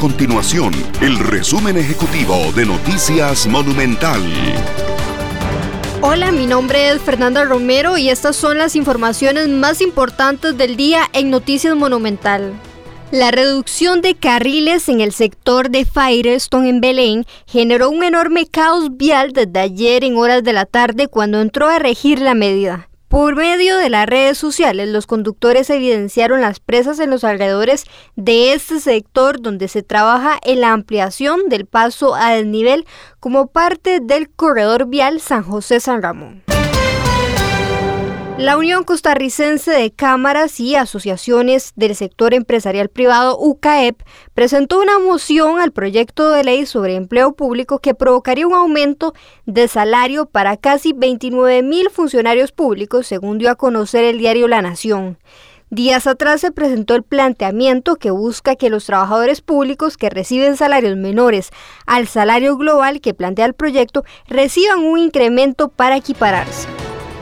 continuación el resumen ejecutivo de Noticias Monumental. Hola, mi nombre es Fernanda Romero y estas son las informaciones más importantes del día en Noticias Monumental. La reducción de carriles en el sector de Firestone en Belén generó un enorme caos vial desde ayer en horas de la tarde cuando entró a regir la medida. Por medio de las redes sociales, los conductores evidenciaron las presas en los alrededores de este sector donde se trabaja en la ampliación del paso a desnivel como parte del corredor vial San José-San Ramón. La Unión Costarricense de Cámaras y Asociaciones del Sector Empresarial Privado, UCAEP, presentó una moción al proyecto de ley sobre empleo público que provocaría un aumento de salario para casi 29 mil funcionarios públicos, según dio a conocer el diario La Nación. Días atrás se presentó el planteamiento que busca que los trabajadores públicos que reciben salarios menores al salario global que plantea el proyecto reciban un incremento para equipararse.